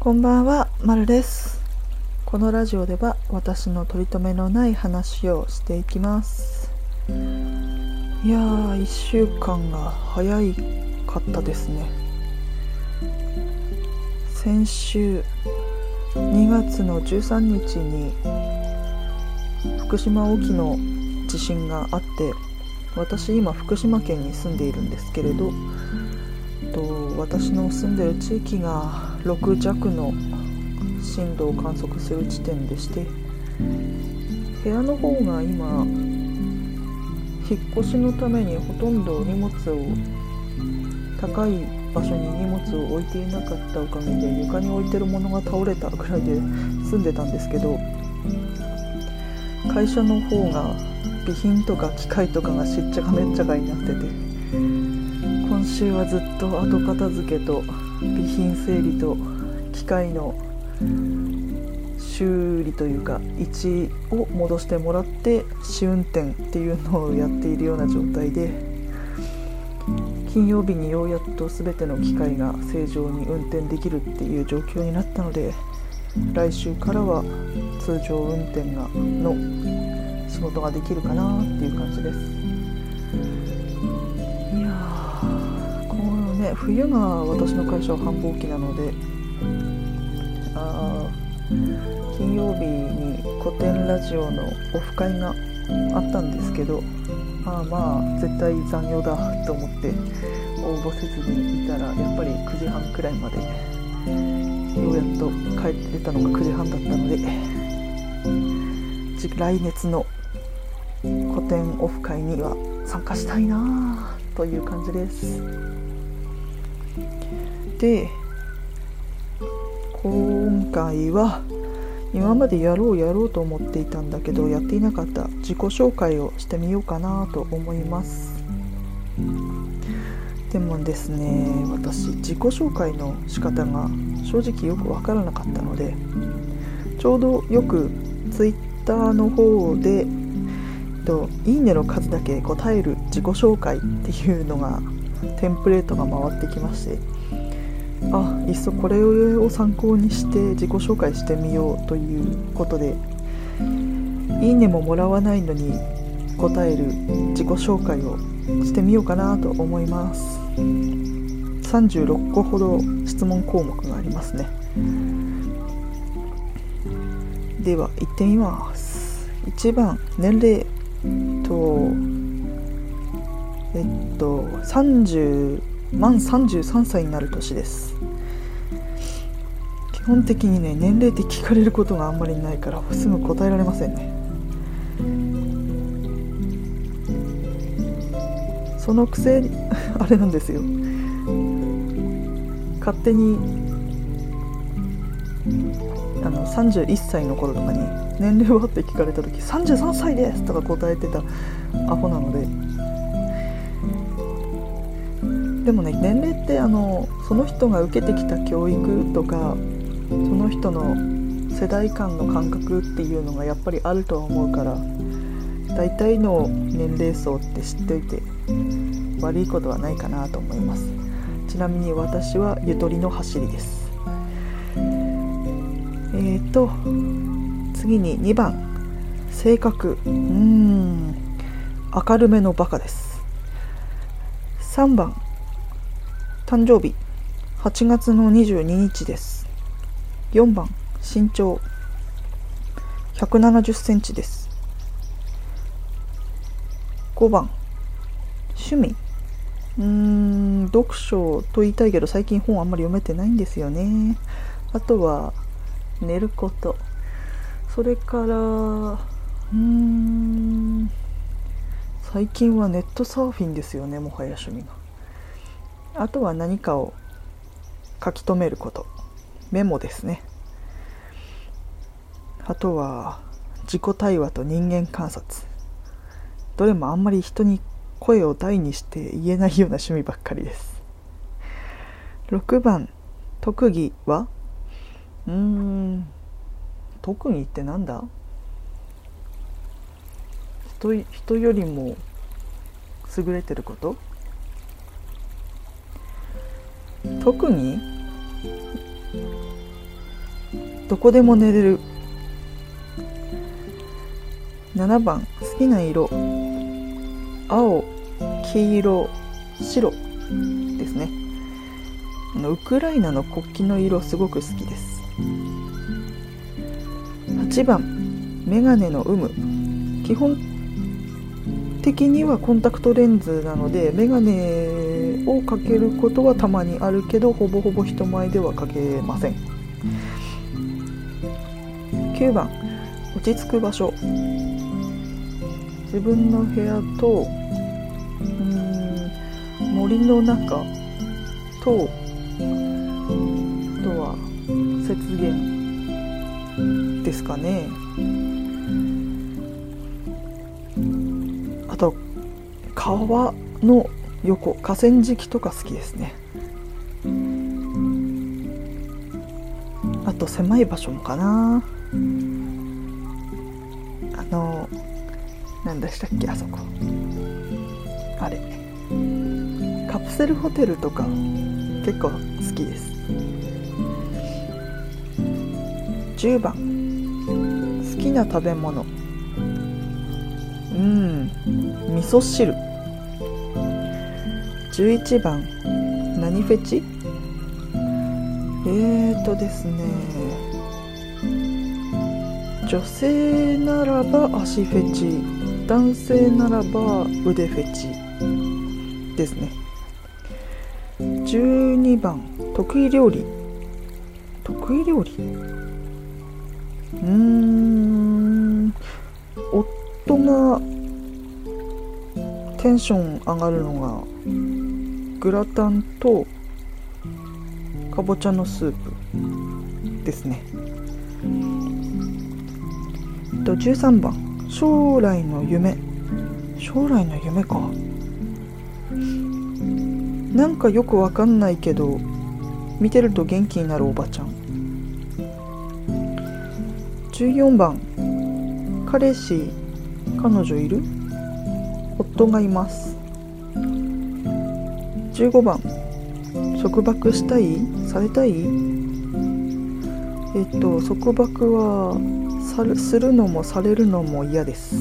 こんばんは、まるです。このラジオでは私の取り留めのない話をしていきます。いやー、1週間が早いかったですね。先週2月の13日に福島沖の地震があって私今福島県に住んでいるんですけれどと私の住んでる地域が6弱の震度を観測する地点でして部屋の方が今引っ越しのためにほとんど荷物を高い場所に荷物を置いていなかったおかげで床に置いてるものが倒れたぐらいで住んでたんですけど会社の方が備品とか機械とかがしっちゃかめっちゃかになってて今週はずっと後片付けと備品整理と機械の修理というか位置を戻してもらって試運転っていうのをやっているような状態で金曜日にようやっと全ての機械が正常に運転できるっていう状況になったので来週からは通常運転がの仕事ができるかなっていう感じです。冬が私の会社は繁忙期なのであ金曜日に古典ラジオのオフ会があったんですけどまあまあ絶対残業だと思って応募せずにいたらやっぱり9時半くらいまでようやっと帰ってたのが9時半だったので来月の古典オフ会には参加したいなという感じです。で今回は今までやろうやろうと思っていたんだけどやっていなかった自己紹介をしてみようかなと思います。でもですね私自己紹介の仕方が正直よくわからなかったのでちょうどよく Twitter の方でといいねの数だけ答える自己紹介っていうのがテンプレートが回ってきましてあいっそこれを参考にして自己紹介してみようということでいいねももらわないのに答える自己紹介をしてみようかなと思います。36個ほど質問項目がありますね。では行ってみます。1番年齢とえっと30満33歳になる年です基本的にね年齢って聞かれることがあんまりないからすぐ答えられませんねそのくせ あれなんですよ勝手にあの31歳の齢とかに「年齢は?」って聞かれた時「33歳です!」とか答えてたアホなのででもね年齢ってあのその人が受けてきた教育とかその人の世代間の感覚っていうのがやっぱりあるとは思うから大体の年齢層って知っておいて悪いことはないかなと思います。ちなみに私はゆとりの走りです。えーと次に2番。性格。うーん。明るめのバカです。3番。誕生日。8月の22日です。4番身長。170センチです。5番趣味。うーん読書と言いたいけど最近本あんまり読めてないんですよね。あとは寝ること。それからうーん最近はネットサーフィンですよねもはや趣味が。あとは何かを書き留めること。メモですね。あとは自己対話と人間観察。どれもあんまり人に声を大にして言えないような趣味ばっかりです。6番特技は？うーん特技ってなんだ？人人よりも優れてること？特技どこでも寝れる。7番好きな色。青黄色白。ですね。あのウクライナの国旗の色すごく好きです。8番メガネの有無。基本的にはコンタクトレンズなのでメガネをかけることはたまにあるけどほぼほぼ人前ではかけません。9番落ち着く場所。自分の部屋とうん森の中とあとは雪原ですかね。あと川の横河川敷とか好きですね。あと狭い場所もかな。あの何でしたっけあそこ。あれ。カプセルホテルとか結構好きです。10番。好きな食べ物。うん。味噌汁。11番。何フェチ？えーとですね。女性ならば足フェチ。男性ならば腕フェチ。ですね。12番。得意料理。得意料理？うーん。夫がテンション上がるのがグラタンとかぼちゃのスープですね。と13番。将来の夢。将来の夢か。なんかよくわかんないけど見てると元気になるおばちゃん。14番。彼氏彼女いる？夫がいます。15番。束縛したい？されたい？えっと束縛はさるするのもされるのも嫌です。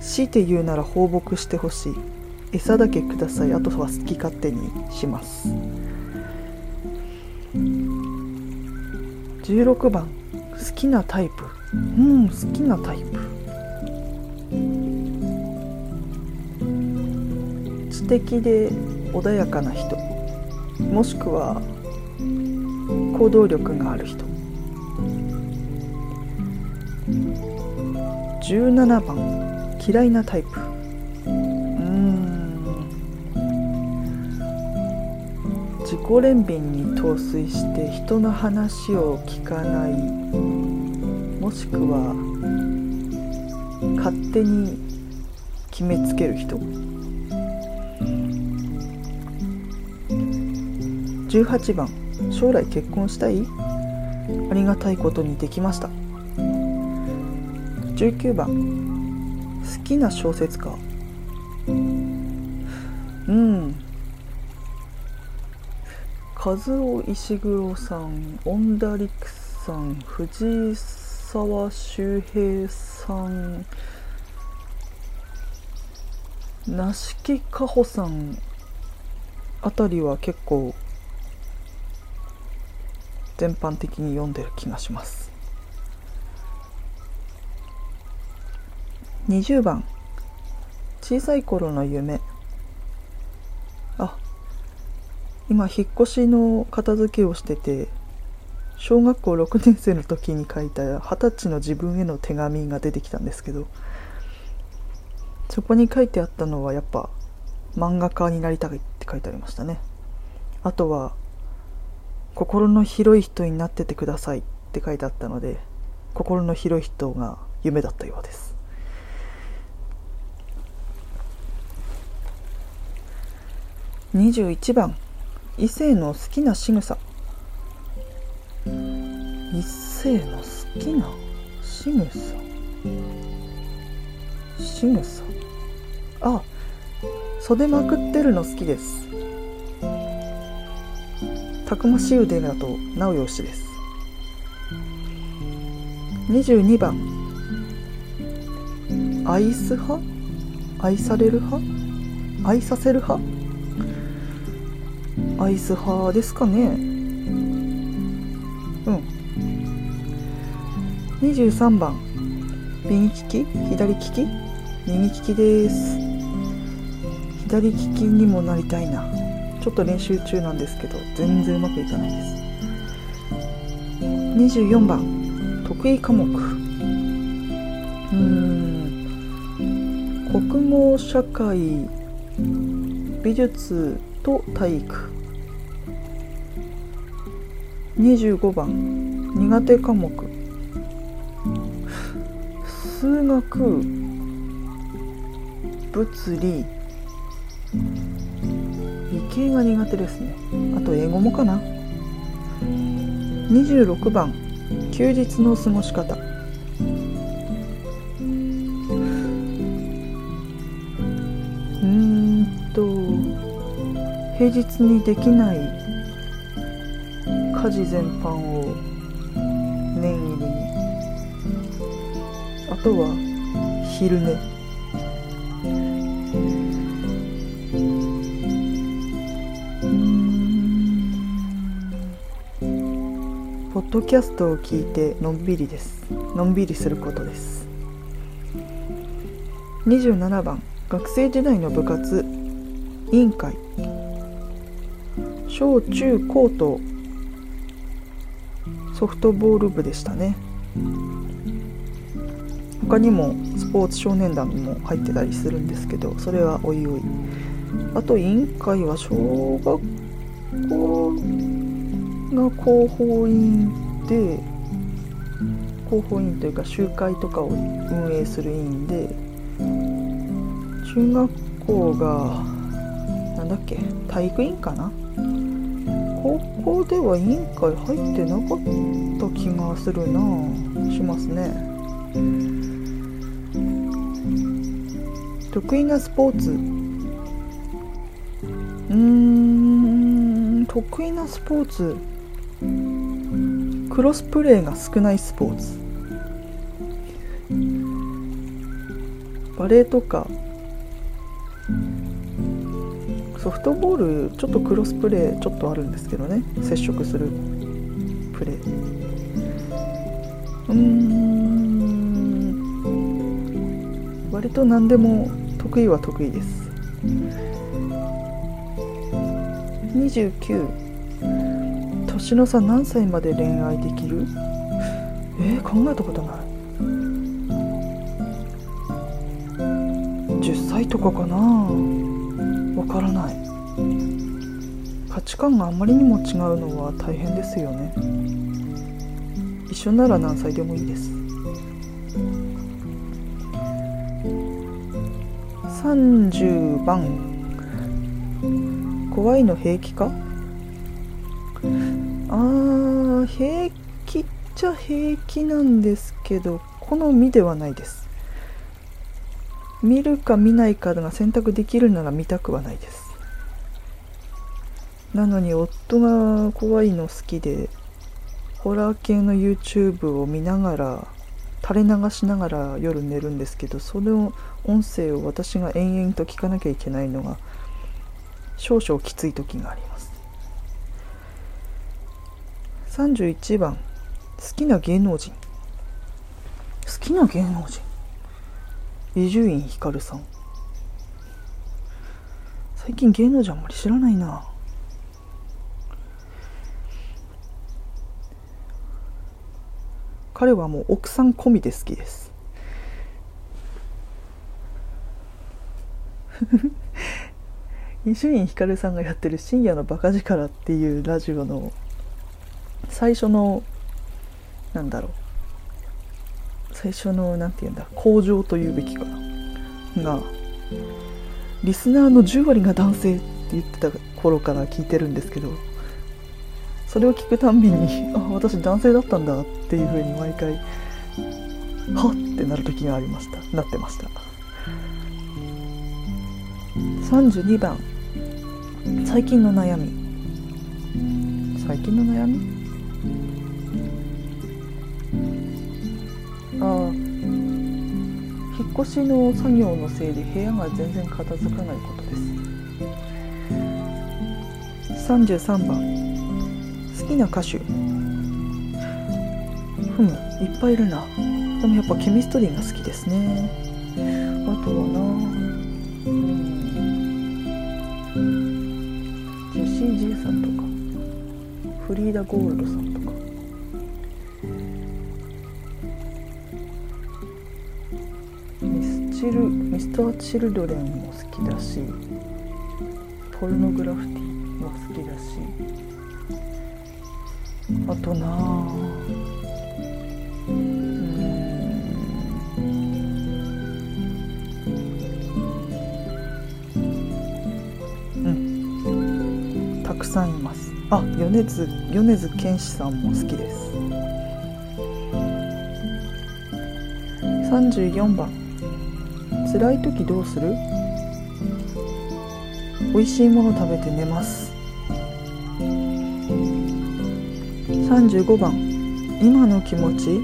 強いて言うなら放牧してほしい。餌だけください。あとは好き勝手にします。16番。好きなタイプ。うん好きなタイプ。知的で穏やかな人。もしくは行動力がある人。17番嫌いなタイプ。うん。自己憐憫に陶酔して人の話を聞かない。もしくは勝手に決めつける人。18番。将来結婚したい？ありがたいことにできました。19番。好きな小説家。うん。和尾石黒さん恩田陸さん藤沢周平さん梨木かほさんあたりは結構全般的に読んでる気がします。20番。小さい頃の夢。あ。今引っ越しの片付けをしてて小学校6年生の時に書いた二十歳の自分への手紙が出てきたんですけどそこに書いてあったのはやっぱ漫画家になりたいって書いてありましたね。あとは心の広い人になっててくださいって書いてあったので心の広い人が夢だったようです。21番異性の好きな仕草。異性の好きな仕草。仕草。あ袖まくってるの好きです。たくましい腕だとなおよしです。22番。愛す派？愛される派？愛させる派？愛す派ですかね。うん。23番。右利き？左利き？右利きです。左利きにもなりたいな。ちょっと練習中なんですけど全然うまくいかないです。24番得意科目。うん。国語社会美術と体育。25番苦手科目。数学物理理。系が苦手ですね。あと英語もかな。26番。休日の過ごし方。うんと平日にできない。家事全般を念入りに。あとは昼寝。ッドキャストを聞いてのんびりです。のんびりすることです。27番学生時代の部活委員会。小中高とソフトボール部でしたね。他にもスポーツ少年団も入ってたりするんですけどそれはおいおい。あと委員会は小学校が広報委員で広報委員というか集会とかを運営する委員で中学校がなんだっけ体育委員かな？高校では委員会入ってなかった気がするなしますね。得意なスポーツ。うーん得意なスポーツ。クロスプレーが少ないスポーツ。バレーとか。ソフトボールちょっとクロスプレーちょっとあるんですけどね。接触する。プレーうーん。割と何でも得意は得意です。29年の差何歳まで恋愛できる？えー、考えたことない。10歳とかかな？わからない。価値観があまりにも違うのは大変ですよね。一緒なら何歳でもいいです。30番。怖いの平気か？あー平気っちゃ平気なんですけど好みではないです。見るか見ないかが選択できるなら見たくはないです。なのに夫が怖いの好きでホラー系の YouTube を見ながら垂れ流しながら夜寝るんですけどその音声を私が延々と聞かなきゃいけないのが少々きつい時があります。31番好きな芸能人。好きな芸能人？伊集院光さん。最近芸能人あんまり知らないな。彼はもう奥さん込みで好きです。伊集院光さんがやってる「深夜のバカ力」っていうラジオの最初のなんだろう。最初の何て言うんだ向上というべきかな。がリスナーの10割が男性って言ってた頃から聞いてるんですけどそれを聞くたんびにあ私男性だったんだっていう風に毎回はっってなる時がありました。なってました。32番最近の悩み。最近の悩み？ああ。引っ越しの作業のせいで部屋が全然片付かないことです。33番。好きな歌手。ふむいっぱいいるな。でもやっぱケミストリーが好きですね。あとはな。うんジェシー・ジェイさんとか。フリーダ・ゴールドさん。チルミスター・チルドレンも好きだしポルノグラフィティも好きだしあとなあうん。うん。たくさんいます。あ米津米津玄師さんも好きです。34番。辛い時どうする？美味しいもの食べて寝ます。35番。今の気持ち？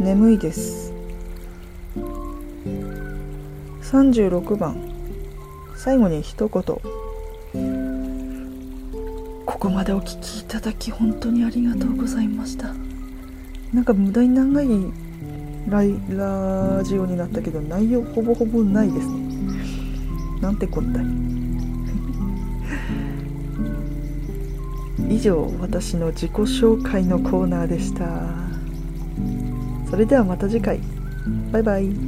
眠いです。36番。最後に一言。ここまでお聞きいただき本当にありがとうございました。なんか無駄に長いライラジオになったけど内容ほぼほぼないですね。なんてこったい以上私の自己紹介のコーナーでした。それではまた次回。バイバイ。